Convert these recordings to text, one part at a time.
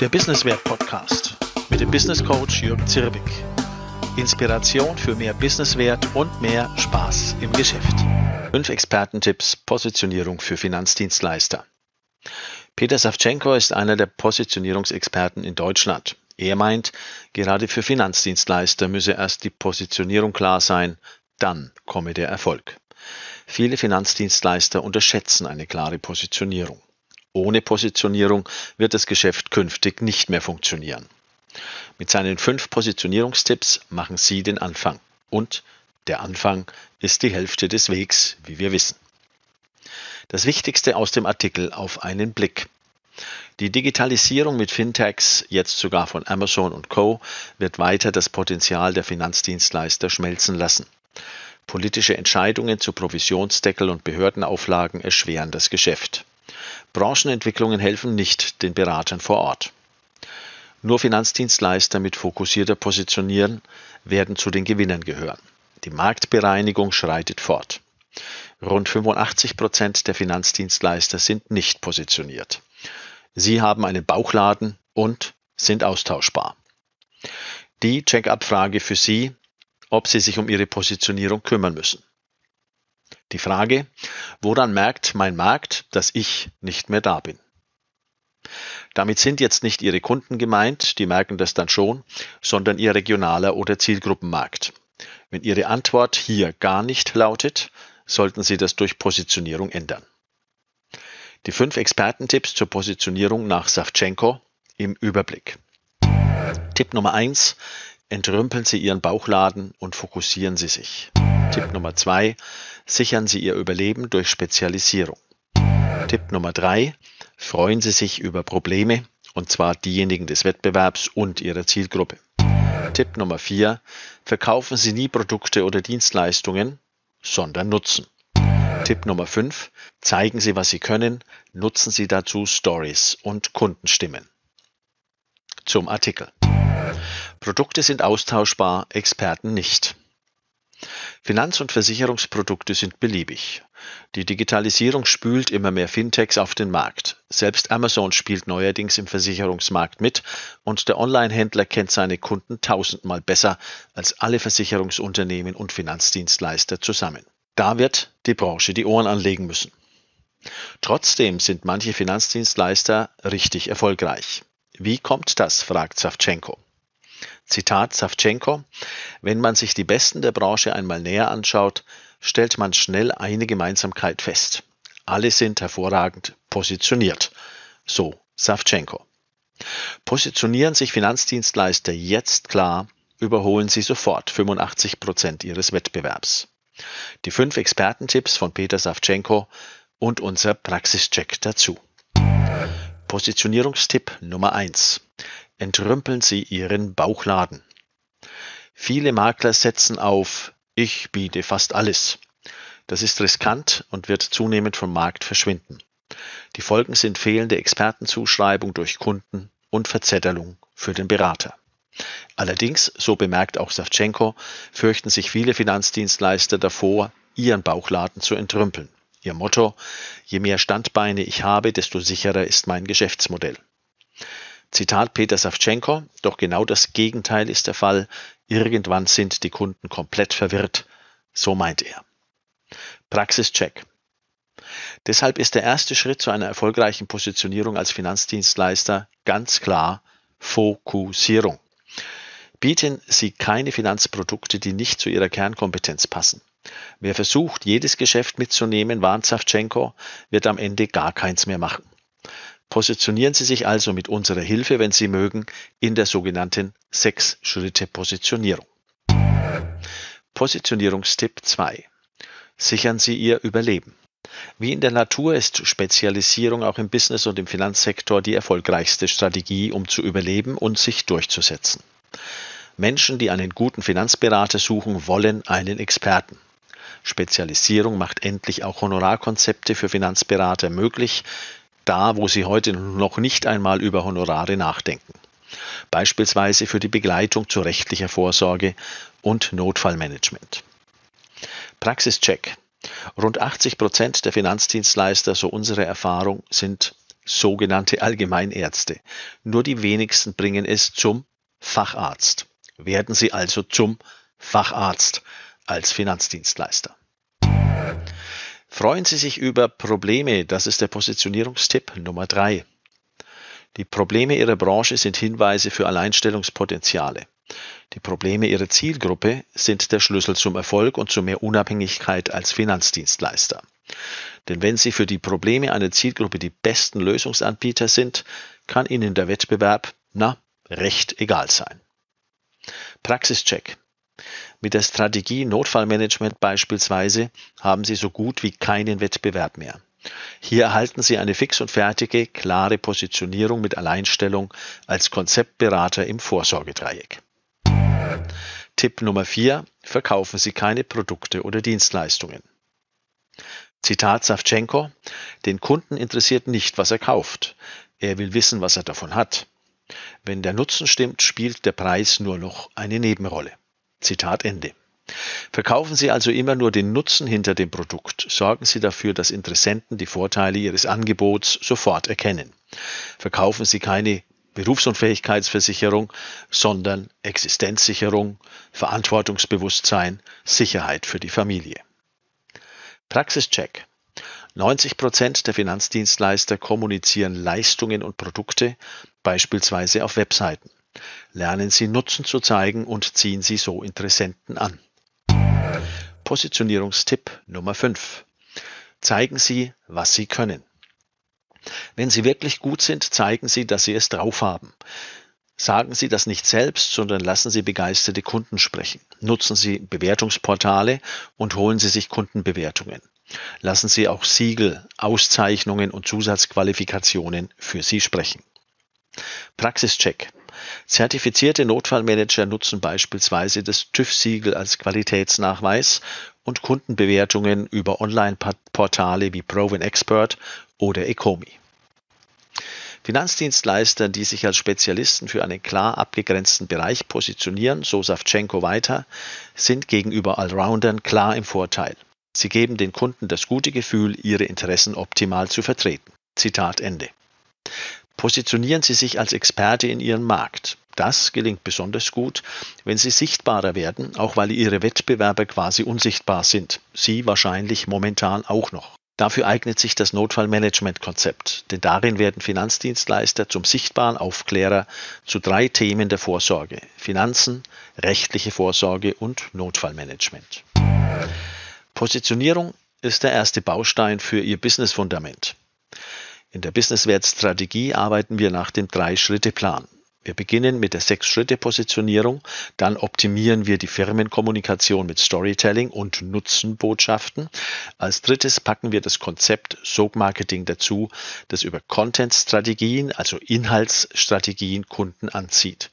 Der Businesswert Podcast mit dem Business Coach Jürgen Zirbig. Inspiration für mehr Businesswert und mehr Spaß im Geschäft. Fünf Expertentipps Positionierung für Finanzdienstleister. Peter Savchenko ist einer der Positionierungsexperten in Deutschland. Er meint, gerade für Finanzdienstleister müsse erst die Positionierung klar sein, dann komme der Erfolg. Viele Finanzdienstleister unterschätzen eine klare Positionierung. Ohne Positionierung wird das Geschäft künftig nicht mehr funktionieren. Mit seinen fünf Positionierungstipps machen Sie den Anfang. Und der Anfang ist die Hälfte des Wegs, wie wir wissen. Das Wichtigste aus dem Artikel auf einen Blick. Die Digitalisierung mit Fintechs, jetzt sogar von Amazon und Co., wird weiter das Potenzial der Finanzdienstleister schmelzen lassen. Politische Entscheidungen zu Provisionsdeckel und Behördenauflagen erschweren das Geschäft. Branchenentwicklungen helfen nicht den Beratern vor Ort. Nur Finanzdienstleister mit fokussierter Positionieren werden zu den Gewinnern gehören. Die Marktbereinigung schreitet fort. Rund 85 Prozent der Finanzdienstleister sind nicht positioniert. Sie haben einen Bauchladen und sind austauschbar. Die Check-up-Frage für Sie, ob Sie sich um Ihre Positionierung kümmern müssen. Die Frage, woran merkt mein Markt, dass ich nicht mehr da bin? Damit sind jetzt nicht Ihre Kunden gemeint, die merken das dann schon, sondern Ihr regionaler oder Zielgruppenmarkt. Wenn Ihre Antwort hier gar nicht lautet, sollten Sie das durch Positionierung ändern. Die fünf Expertentipps zur Positionierung nach Savchenko im Überblick. Tipp Nummer eins: Entrümpeln Sie Ihren Bauchladen und fokussieren Sie sich. Tipp Nummer zwei: Sichern Sie Ihr Überleben durch Spezialisierung. Tipp Nummer drei: Freuen Sie sich über Probleme, und zwar diejenigen des Wettbewerbs und Ihrer Zielgruppe. Tipp Nummer vier: Verkaufen Sie nie Produkte oder Dienstleistungen, sondern Nutzen. Tipp Nummer 5. Zeigen Sie, was Sie können, nutzen Sie dazu Stories und Kundenstimmen. Zum Artikel. Produkte sind austauschbar, Experten nicht. Finanz- und Versicherungsprodukte sind beliebig. Die Digitalisierung spült immer mehr Fintechs auf den Markt. Selbst Amazon spielt neuerdings im Versicherungsmarkt mit und der Online-Händler kennt seine Kunden tausendmal besser als alle Versicherungsunternehmen und Finanzdienstleister zusammen. Da wird die Branche die Ohren anlegen müssen. Trotzdem sind manche Finanzdienstleister richtig erfolgreich. Wie kommt das? fragt Savchenko. Zitat Savchenko, wenn man sich die Besten der Branche einmal näher anschaut, stellt man schnell eine Gemeinsamkeit fest. Alle sind hervorragend positioniert. So Savchenko. Positionieren sich Finanzdienstleister jetzt klar, überholen sie sofort 85 Prozent ihres Wettbewerbs. Die fünf Expertentipps von Peter Savchenko und unser Praxischeck dazu. Positionierungstipp Nummer eins: entrümpeln Sie Ihren Bauchladen. Viele Makler setzen auf Ich biete fast alles. Das ist riskant und wird zunehmend vom Markt verschwinden. Die Folgen sind fehlende Expertenzuschreibung durch Kunden und Verzettelung für den Berater. Allerdings, so bemerkt auch Savchenko, fürchten sich viele Finanzdienstleister davor, ihren Bauchladen zu entrümpeln. Ihr Motto, je mehr Standbeine ich habe, desto sicherer ist mein Geschäftsmodell. Zitat Peter Savchenko, doch genau das Gegenteil ist der Fall. Irgendwann sind die Kunden komplett verwirrt. So meint er. Praxischeck. Deshalb ist der erste Schritt zu einer erfolgreichen Positionierung als Finanzdienstleister ganz klar Fokussierung. Bieten Sie keine Finanzprodukte, die nicht zu Ihrer Kernkompetenz passen. Wer versucht, jedes Geschäft mitzunehmen, warnt Savchenko, wird am Ende gar keins mehr machen. Positionieren Sie sich also mit unserer Hilfe, wenn Sie mögen, in der sogenannten Sechs-Schritte-Positionierung. Positionierungstipp 2. Sichern Sie Ihr Überleben. Wie in der Natur ist Spezialisierung auch im Business und im Finanzsektor die erfolgreichste Strategie, um zu überleben und sich durchzusetzen. Menschen, die einen guten Finanzberater suchen, wollen einen Experten. Spezialisierung macht endlich auch Honorarkonzepte für Finanzberater möglich, da wo sie heute noch nicht einmal über Honorare nachdenken. Beispielsweise für die Begleitung zu rechtlicher Vorsorge und Notfallmanagement. Praxischeck. Rund 80 Prozent der Finanzdienstleister, so unsere Erfahrung, sind sogenannte Allgemeinärzte. Nur die wenigsten bringen es zum Facharzt. Werden Sie also zum Facharzt als Finanzdienstleister. Freuen Sie sich über Probleme, das ist der Positionierungstipp Nummer drei. Die Probleme Ihrer Branche sind Hinweise für Alleinstellungspotenziale. Die Probleme Ihrer Zielgruppe sind der Schlüssel zum Erfolg und zu mehr Unabhängigkeit als Finanzdienstleister. Denn wenn Sie für die Probleme einer Zielgruppe die besten Lösungsanbieter sind, kann Ihnen der Wettbewerb, na, recht egal sein. Praxischeck. Mit der Strategie Notfallmanagement beispielsweise haben Sie so gut wie keinen Wettbewerb mehr. Hier erhalten Sie eine fix und fertige, klare Positionierung mit Alleinstellung als Konzeptberater im Vorsorgedreieck. Tipp Nummer 4. Verkaufen Sie keine Produkte oder Dienstleistungen. Zitat Savchenko, den Kunden interessiert nicht, was er kauft. Er will wissen, was er davon hat. Wenn der Nutzen stimmt, spielt der Preis nur noch eine Nebenrolle. Zitat Ende. Verkaufen Sie also immer nur den Nutzen hinter dem Produkt. Sorgen Sie dafür, dass Interessenten die Vorteile Ihres Angebots sofort erkennen. Verkaufen Sie keine Berufsunfähigkeitsversicherung, sondern Existenzsicherung, Verantwortungsbewusstsein, Sicherheit für die Familie. Praxischeck. 90 Prozent der Finanzdienstleister kommunizieren Leistungen und Produkte, beispielsweise auf Webseiten. Lernen Sie Nutzen zu zeigen und ziehen Sie so Interessenten an. Positionierungstipp Nummer 5. Zeigen Sie, was Sie können. Wenn Sie wirklich gut sind, zeigen Sie, dass Sie es drauf haben. Sagen Sie das nicht selbst, sondern lassen Sie begeisterte Kunden sprechen. Nutzen Sie Bewertungsportale und holen Sie sich Kundenbewertungen. Lassen Sie auch Siegel, Auszeichnungen und Zusatzqualifikationen für Sie sprechen. Praxischeck. Zertifizierte Notfallmanager nutzen beispielsweise das TÜV-Siegel als Qualitätsnachweis und Kundenbewertungen über Online-Portale wie Proven Expert oder Ecomi. Finanzdienstleister, die sich als Spezialisten für einen klar abgegrenzten Bereich positionieren, so Savchenko weiter, sind gegenüber Allroundern klar im Vorteil. Sie geben den Kunden das gute Gefühl, ihre Interessen optimal zu vertreten. Zitat Ende. Positionieren Sie sich als Experte in Ihrem Markt. Das gelingt besonders gut, wenn Sie sichtbarer werden, auch weil Ihre Wettbewerber quasi unsichtbar sind. Sie wahrscheinlich momentan auch noch. Dafür eignet sich das Notfallmanagement-Konzept, denn darin werden Finanzdienstleister zum sichtbaren Aufklärer zu drei Themen der Vorsorge Finanzen, rechtliche Vorsorge und Notfallmanagement. Positionierung ist der erste Baustein für Ihr Businessfundament. In der Businesswert-Strategie arbeiten wir nach dem Drei-Schritte-Plan. Wir beginnen mit der Sechs-Schritte-Positionierung, dann optimieren wir die Firmenkommunikation mit Storytelling und Nutzenbotschaften. Als drittes packen wir das Konzept Sog-Marketing dazu, das über Content-Strategien, also Inhaltsstrategien Kunden anzieht.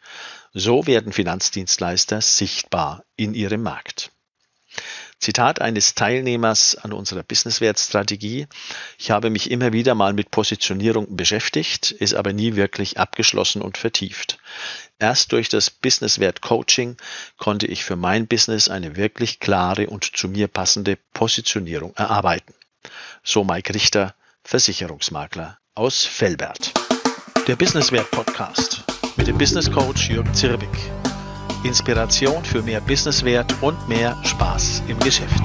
So werden Finanzdienstleister sichtbar in ihrem Markt. Zitat eines Teilnehmers an unserer Businesswertstrategie. Ich habe mich immer wieder mal mit Positionierung beschäftigt, ist aber nie wirklich abgeschlossen und vertieft. Erst durch das Businesswert Coaching konnte ich für mein Business eine wirklich klare und zu mir passende Positionierung erarbeiten. So Mike Richter, Versicherungsmakler aus Fellbert. Der Businesswert Podcast mit dem Business Coach Jürgen Zirbig. Inspiration für mehr Businesswert und mehr Spaß im Geschäft.